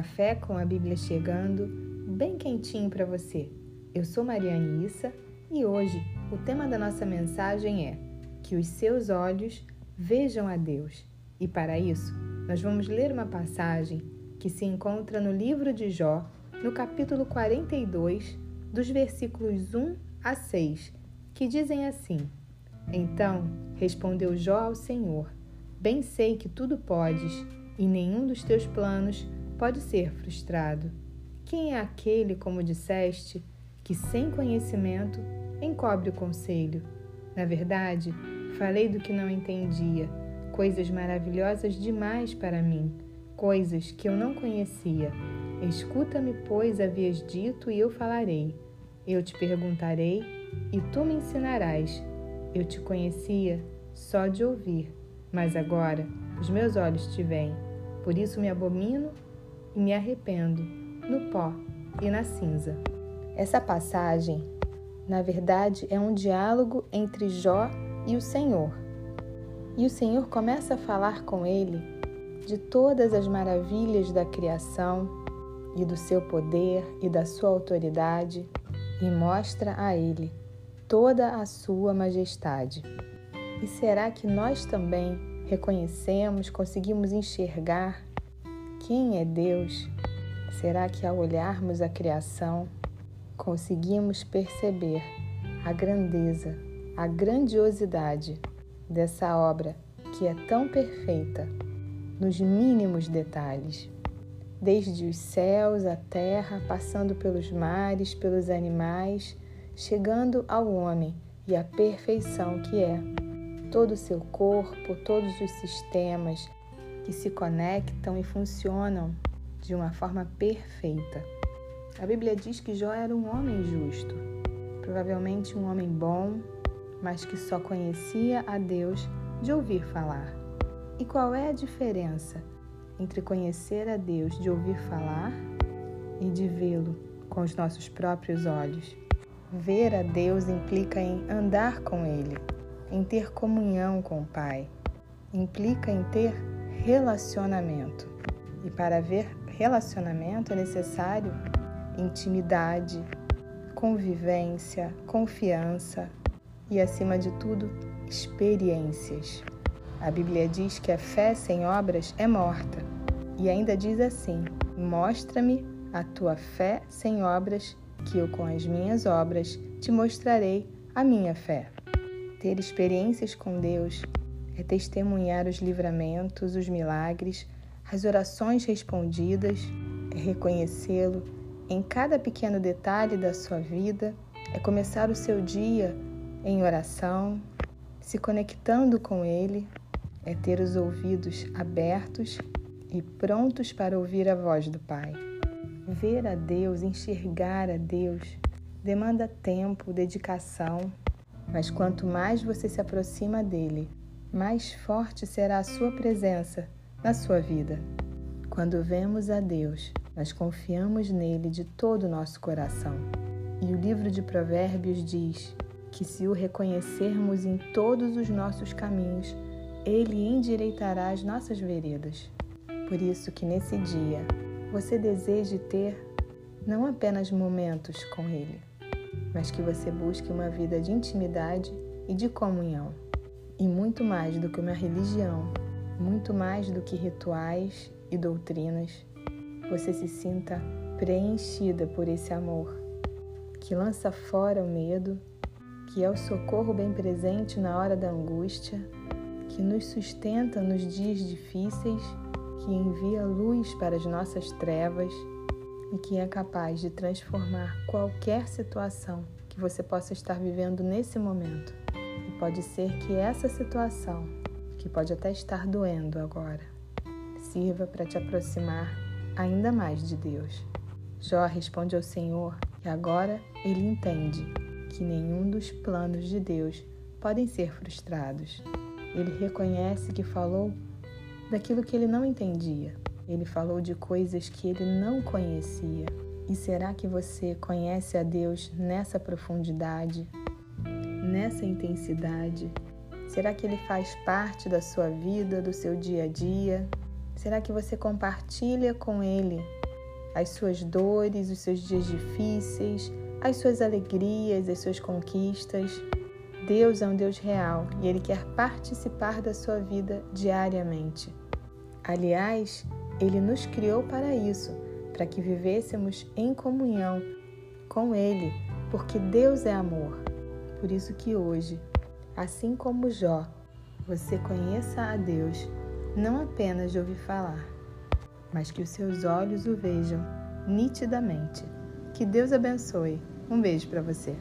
café com a Bíblia chegando, bem quentinho para você. Eu sou Mariane Issa e hoje o tema da nossa mensagem é que os seus olhos vejam a Deus. E para isso, nós vamos ler uma passagem que se encontra no livro de Jó, no capítulo 42, dos versículos 1 a 6, que dizem assim: Então respondeu Jó ao Senhor: Bem sei que tudo podes e nenhum dos teus planos pode ser frustrado. Quem é aquele, como disseste, que sem conhecimento encobre o conselho? Na verdade, falei do que não entendia, coisas maravilhosas demais para mim, coisas que eu não conhecia. Escuta-me, pois, havias dito, e eu falarei. Eu te perguntarei, e tu me ensinarás. Eu te conhecia só de ouvir, mas agora os meus olhos te veem. Por isso me abomino e me arrependo no pó e na cinza. Essa passagem, na verdade, é um diálogo entre Jó e o Senhor. E o Senhor começa a falar com ele de todas as maravilhas da criação e do seu poder e da sua autoridade e mostra a ele toda a sua majestade. E será que nós também reconhecemos, conseguimos enxergar quem é Deus? Será que ao olharmos a criação, conseguimos perceber a grandeza, a grandiosidade dessa obra que é tão perfeita nos mínimos detalhes? Desde os céus, a terra, passando pelos mares, pelos animais, chegando ao homem e à perfeição que é todo o seu corpo, todos os sistemas que se conectam e funcionam de uma forma perfeita. A Bíblia diz que Jó era um homem justo, provavelmente um homem bom, mas que só conhecia a Deus de ouvir falar. E qual é a diferença entre conhecer a Deus de ouvir falar e de vê-lo com os nossos próprios olhos? Ver a Deus implica em andar com Ele em ter comunhão com o Pai, implica em ter relacionamento. E para haver relacionamento é necessário intimidade, convivência, confiança e, acima de tudo, experiências. A Bíblia diz que a fé sem obras é morta e ainda diz assim: Mostra-me a tua fé sem obras, que eu com as minhas obras te mostrarei a minha fé. Ter experiências com Deus é testemunhar os livramentos, os milagres, as orações respondidas, é reconhecê-lo em cada pequeno detalhe da sua vida, é começar o seu dia em oração, se conectando com Ele, é ter os ouvidos abertos e prontos para ouvir a voz do Pai. Ver a Deus, enxergar a Deus, demanda tempo, dedicação, mas quanto mais você se aproxima dele, mais forte será a sua presença na sua vida. Quando vemos a Deus, nós confiamos nele de todo o nosso coração. E o livro de Provérbios diz que se o reconhecermos em todos os nossos caminhos, ele endireitará as nossas veredas. Por isso que nesse dia você deseje ter não apenas momentos com ele, mas que você busque uma vida de intimidade e de comunhão. E muito mais do que uma religião, muito mais do que rituais e doutrinas, você se sinta preenchida por esse amor que lança fora o medo, que é o socorro bem presente na hora da angústia, que nos sustenta nos dias difíceis, que envia luz para as nossas trevas e que é capaz de transformar qualquer situação que você possa estar vivendo nesse momento. E pode ser que essa situação, que pode até estar doendo agora, sirva para te aproximar ainda mais de Deus. Jó responde ao Senhor que agora ele entende que nenhum dos planos de Deus podem ser frustrados. Ele reconhece que falou daquilo que ele não entendia, ele falou de coisas que ele não conhecia. E será que você conhece a Deus nessa profundidade, nessa intensidade? Será que ele faz parte da sua vida, do seu dia a dia? Será que você compartilha com ele as suas dores, os seus dias difíceis, as suas alegrias, as suas conquistas. Deus é um Deus real e Ele quer participar da sua vida diariamente. Aliás, Ele nos criou para isso, para que vivêssemos em comunhão com Ele, porque Deus é amor. Por isso que hoje, assim como Jó, você conheça a Deus, não apenas de ouvir falar, mas que os seus olhos o vejam nitidamente. Que Deus abençoe. Um beijo para você.